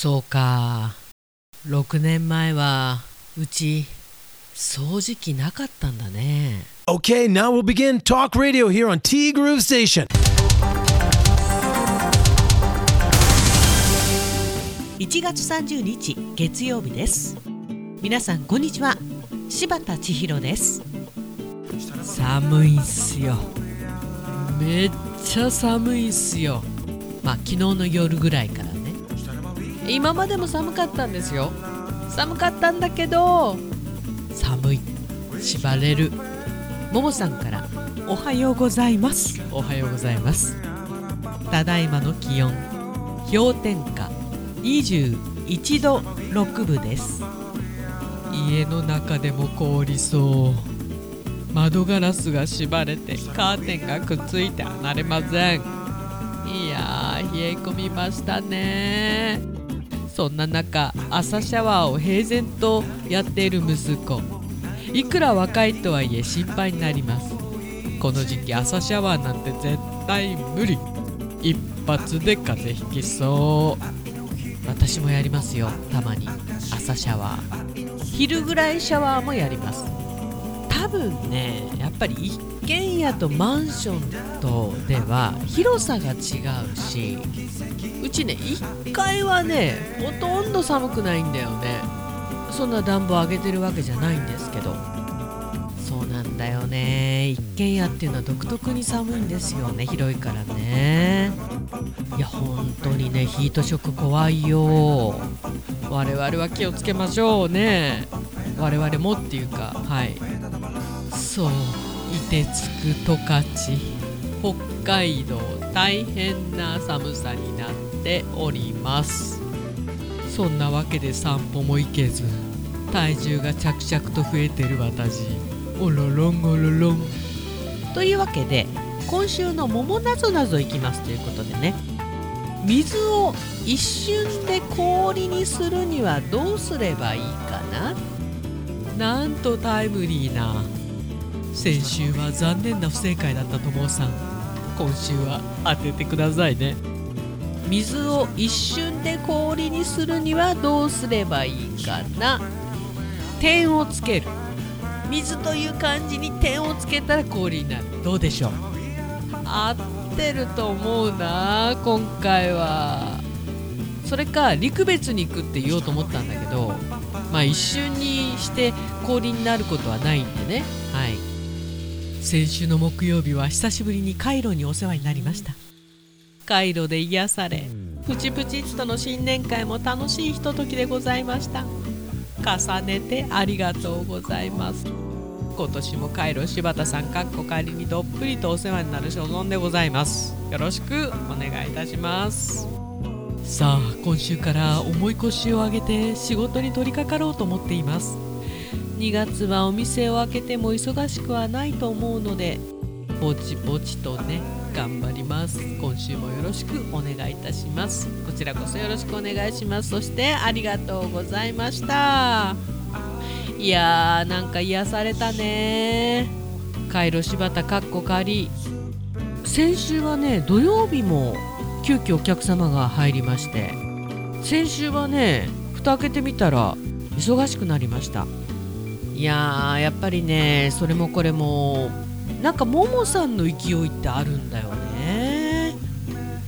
そうか。6年前はうち掃除機なかったんだね。Okay, now we'll begin Talk Radio here on T Groove Station. 1月30日月曜日です。皆さんこんにちは。柴田千尋です。寒いっすよ。めっちゃ寒いっすよ。まあ昨日の夜ぐらいから。ね今までも寒かったんですよ。寒かったんだけど寒い。縛れる。ももさんからおはようございます。おはようございます。ただいまの気温氷点下21度6分です。家の中でも凍りそう。窓ガラスが縛れてカーテンがくっついて離れません。いやー冷え込みましたねそんな中朝シャワーを平然とやっている息子。いくら若いとはいえ心配になります。この時期朝シャワーなんて絶対無理。一発で風邪ひきそう。私もやりますよ。たまに。朝シャワー。昼ぐらいシャワーもやります。多分ねやっぱり一軒家とマンションとでは広さが違うしうちね1階はねほとんど寒くないんだよね。そんな暖房上げてるわけじゃないんですけど。そうなんだよね。一軒家っていうのは独特に寒いんですよね広いからね。いや本当にねヒートショック怖いよ。我々は気をつけましょうね。我々もっていうかはい。そう。凍てつく十勝北海道大変な寒さになっております。そんなわけで散歩も行けず体重が着々と増えてる私。おろろんおろろん。というわけで今週の「桃なぞなぞ」いきますということでね。水を一瞬で氷にするにはどうすればいいかな。なんとタイムリーな先週は残念な不正解だったともさん。今週は当ててくださいね。水を一瞬で氷にするにはどうすればいいかな。点をつける。水という漢字に点をつけたら氷になる。どうでしょう？合ってると思うな今回は。それか陸別に行くって言おうと思ったんだけどまあ一瞬にして氷になることはないんでね。はい。先週の木曜日は久しぶりにカイロにお世話になりました。カイロで癒されプチプチッとの新年会も楽しいひとときでございました。重ねてありがとうございます。今年もカイロ柴田さんかっこ仮にどっぷりとお世話になる所存でございます。よろしくお願いいたします。さあ今週から重い腰を上げて仕事に取り掛かろうと思っています。2月はお店を開けても忙しくはないと思うのでぼちぼちとね頑張ります。今週もよろしくお願いいたします。こちらこそよろしくお願いします。そしてありがとうございました。いやーなんか癒されたね。カイロ柴田かっこ仮先週はね土曜日も急遽お客様が入りまして先週はね蓋開けてみたら忙しくなりました。いやーやっぱりねそれもこれもなんかももさんの勢いってあるんだよね。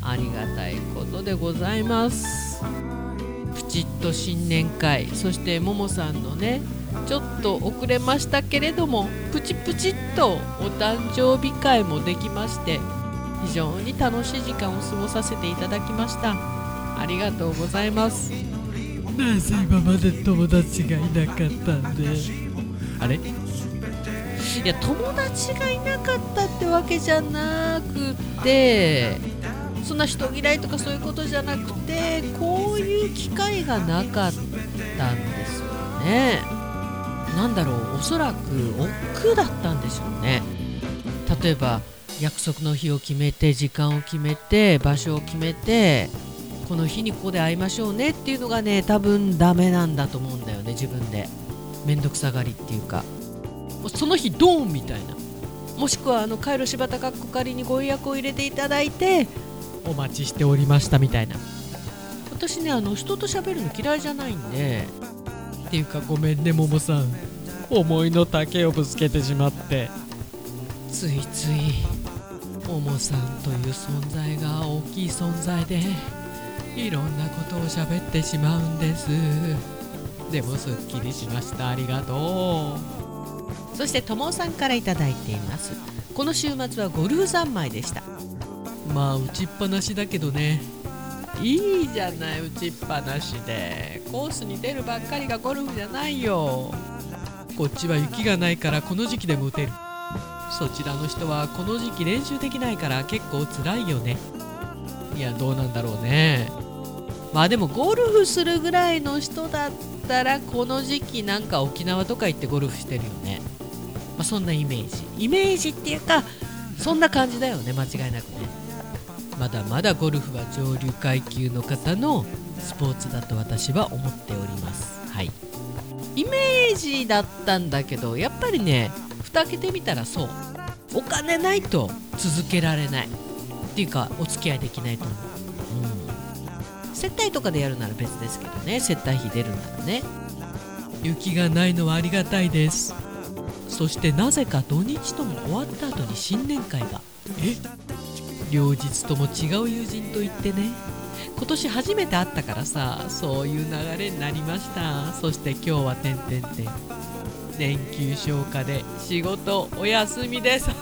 ありがたいことでございます。プチッと新年会そしてももさんのねちょっと遅れましたけれどもプチプチっとお誕生日会もできまして非常に楽しい時間を過ごさせていただきました。ありがとうございます。なぜ今まで友達がいなかったんで。あれ？いや友達がいなかったってわけじゃなくてそんな人嫌いとかそういうことじゃなくてこういう機会がなかったんですよね。なんだろうおそらく億劫だったんでしょうね。例えば約束の日を決めて時間を決めて場所を決めてこの日にここで会いましょうねっていうのがね多分ダメなんだと思うんだよね自分で。面倒くさがりっていうか。その日ドーンみたいな。もしくはあのカイロ柴田かっこ仮にご予約を入れていただいてお待ちしておりましたみたいな。私ねあの人と喋るの嫌いじゃないんで。っていうかごめんねももさん。思いの丈をぶつけてしまって。ついついももさんという存在が大きい存在でいろんなことを喋ってしまうんですでもすっきりしました。ありがとう。そしてともさんから頂いています。この週末はゴルフ三昧でした。まあ打ちっぱなしだけどね。いいじゃない打ちっぱなしで。コースに出るばっかりがゴルフじゃないよ。こっちは雪がないからこの時期でも打てる。そちらの人はこの時期練習できないから結構辛いよね。いやどうなんだろうね。まあでもゴルフするぐらいの人だったらこの時期なんか沖縄とか行ってゴルフしてるよね、まあ、そんなイメージ。イメージっていうかそんな感じだよね間違いなくね。まだまだゴルフは上流階級の方のスポーツだと私は思っております。はい。イメージだったんだけどやっぱりね蓋開けてみたらそう。お金ないと続けられない。っていうかお付き合いできないと思う、接待とかでやるなら別ですけどね。接待費出るならね。雪がないのはありがたいです。そしてなぜか土日とも終わった後に新年会が。え？両日とも違う友人と言ってね。今年初めて会ったからさそういう流れになりました。そして今日はてんてんてん。年休消化で仕事お休みです。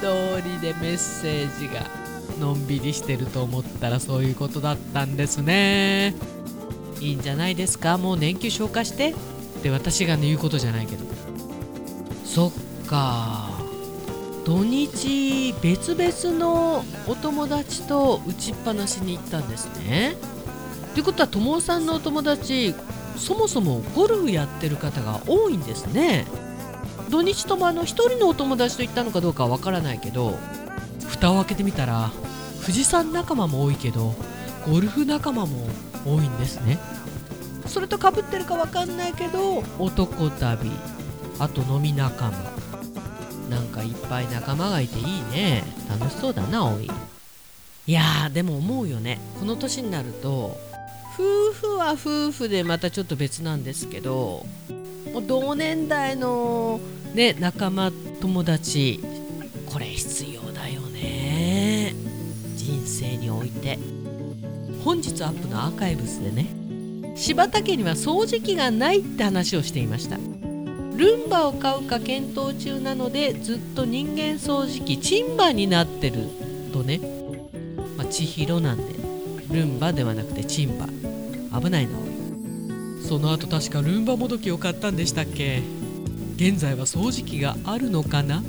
通りでメッセージが。のんびりしてると思ったらそういうことだったんですね。いいんじゃないですか？もう年休消化して。って私がね言うことじゃないけど。そっか。土日別々のお友達と打ちっぱなしに行ったんですね。ということは友さんのお友達そもそもゴルフやってる方が多いんですね。土日ともあの1人のお友達と行ったのかどうかはわからないけど蓋を開けてみたら富士山仲間も多いけどゴルフ仲間も多いんですね。それとかぶってるかわかんないけど男旅あと飲み仲間。なんかいっぱい仲間がいていいね。楽しそうだなおい。いやーでも思うよね。この年になると夫婦は夫婦でまたちょっと別なんですけどもう同年代のね仲間友達これ必要生において。本日アップのアーカイブスでね柴田家には掃除機がないって話をしていました。ルンバを買うか検討中なのでずっと人間掃除機チンバになってるとね、まあ、千尋なんでルンバではなくてチンバ危ないな。その後確かルンバもどきを買ったんでしたっけ？現在は掃除機があるのかな？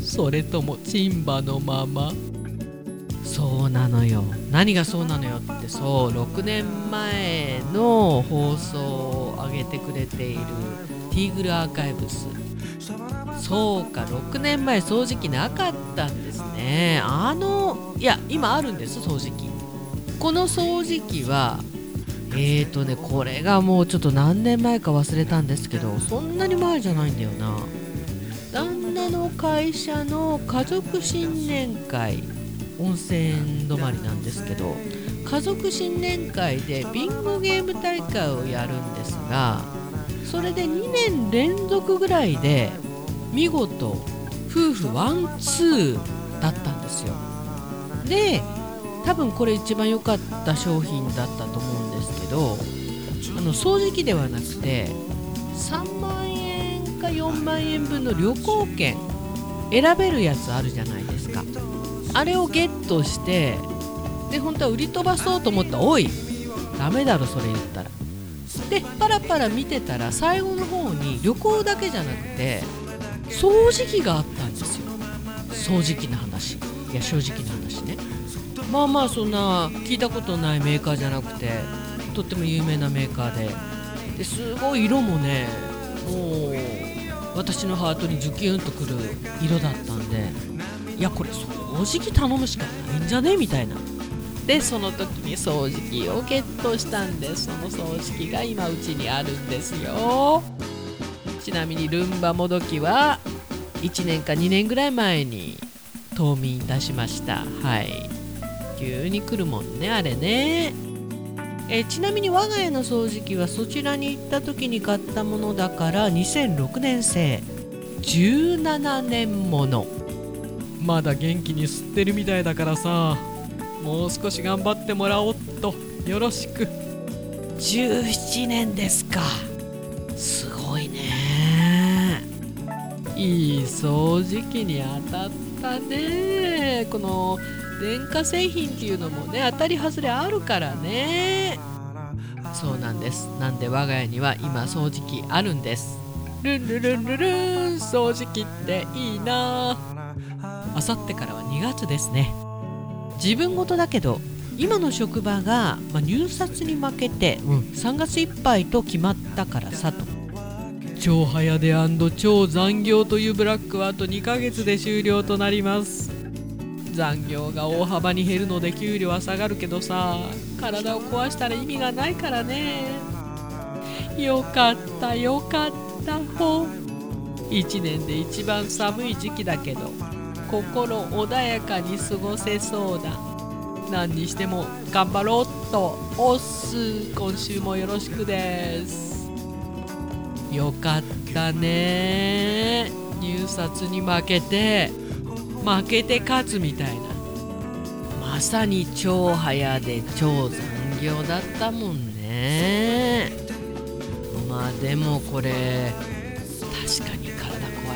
それともチンバのまま？そうなのよ。何がそうなのよってそう6年前の放送を上げてくれているティーグルアーカイブス。そうか6年前掃除機なかったんですね。あのいや今あるんです掃除機。この掃除機はえーとねこれがもうちょっと何年前か忘れたんですけどそんなに前じゃないんだよな。旦那の会社の家族新年会。温泉止まりなんですけど家族新年会でビンゴゲーム大会をやるんですがそれで2年連続ぐらいで見事夫婦ワンツーだったんですよ。で多分これ一番良かった商品だったと思うんですけどあの掃除機ではなくて3万円か4万円分の旅行券選べるやつあるじゃないですか。あれをゲットしてで本当は売り飛ばそうと思ったおいダメだろそれ言ったら。でパラパラ見てたら最後の方に旅行だけじゃなくて掃除機があったんですよ。掃除機の話。いや正直な話ね。まあまあそんな聞いたことないメーカーじゃなくてとっても有名なメーカーで。ですごい色もねもう私のハートにズキュンとくる色だったんでいやこれ掃除機頼むしかないんじゃね？みたいな。でその時に掃除機をゲットしたんです。その掃除機が今うちにあるんですよ。ちなみにルンバもどきは1年か2年ぐらい前に冬眠出しました。はい。急に来るもんねあれね。えちなみに我が家の掃除機はそちらに行った時に買ったものだから2006年製17年もの。まだ元気に吸ってるみたいだからさもう少し頑張ってもらおうっと。よろしく。17年ですか。すごいね。いい掃除機に当たったね。この電化製品っていうのもね当たり外れあるからね。そうなんです。なんで我が家には今掃除機あるんです。ルンルルンルルン。掃除機っていいな。あさってからは2月ですね。自分事だけど今の職場が、まあ、入札に負けて、うん、3月いっぱいと決まったからさと。超早出超残業というブラックはあと2ヶ月で終了となります。残業が大幅に減るので給料は下がるけどさ体を壊したら意味がないからね。よかったよかったほ1年で一番寒い時期だけど心穏やかに過ごせそうだ何にしても頑張ろうとおっす。今週もよろしくです。よかったね。入札に負けて負けて勝つみたいな。まさに超早で超残業だったもんね。まあでもこれ確かに体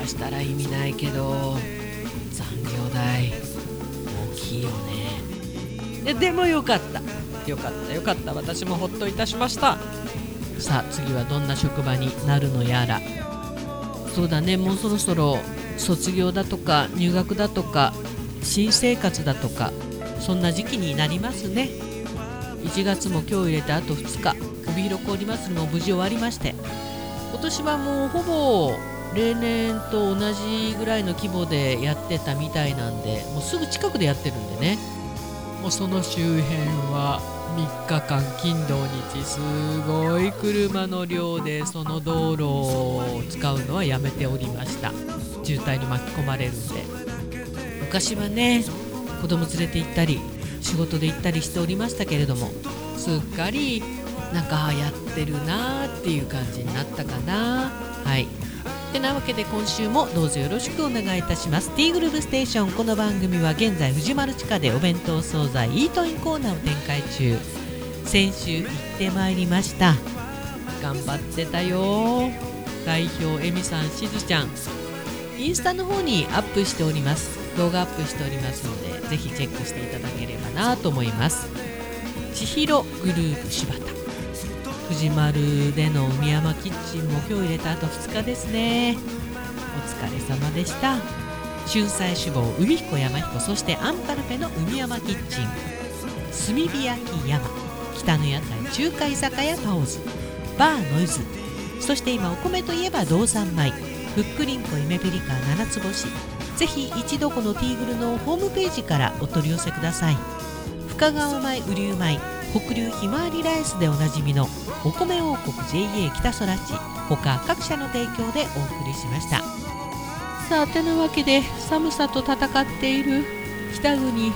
壊したら意味ないけど。業代大きいよね。でもよかった。よかったよかった。私もほっといたしました。さあ次はどんな職場になるのやら。そうだね。もうそろそろ卒業だとか入学だとか新生活だとかそんな時期になりますね。1月も今日入れてあと2日。帯広氷祭りも無事終わりまして。今年はもうほぼ例年と同じぐらいの規模でやってたみたいなんでもうすぐ近くでやってるんでね。もうその周辺は3日間金土日すごい車の量でその道路を使うのはやめておりました。渋滞に巻き込まれるんで。昔はね子供連れて行ったり仕事で行ったりしておりましたけれどもすっかりなんかやってるなーっていう感じになったかなはい。てなわけで今週もどうぞよろしくお願いいたします。T グループステーションこの番組は現在藤丸地下でお弁当惣菜イートインコーナーを展開中。先週行ってまいりました。頑張ってたよ。代表エミさんしずちゃん。インスタの方にアップしております。動画アップしておりますのでぜひチェックしていただければなと思います。千尋グループ柴田。藤丸での海山キッチンも今日入れたあと2日ですね。お疲れ様でした。春菜志望海彦山彦そしてアンパルフェの海山キッチン。炭火焼き山北の屋台中華居酒屋パオズ。バーノイズ。そして今お米といえば道産米。ふっくりんこ夢ピリカ七つ星。ぜひ一度このティーグルのホームページからお取り寄せください。深川米雨竜米。北流ひまわりライスでおなじみのお米王国 JA 北空地他各社の提供でお送りしました。さあてなわけで寒さと戦っている北国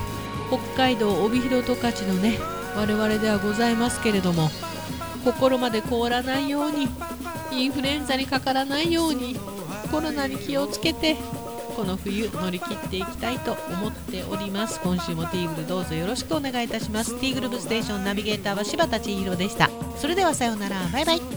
北海道帯広十勝のね我々ではございますけれども心まで凍らないようにインフルエンザにかからないようにコロナに気をつけてこの冬乗り切っていきたいと思っております。今週もティーグルどうぞよろしくお願いいたします。ティーグルブステーションナビゲーターは柴田千尋でした。それではさようなら。バイバイ。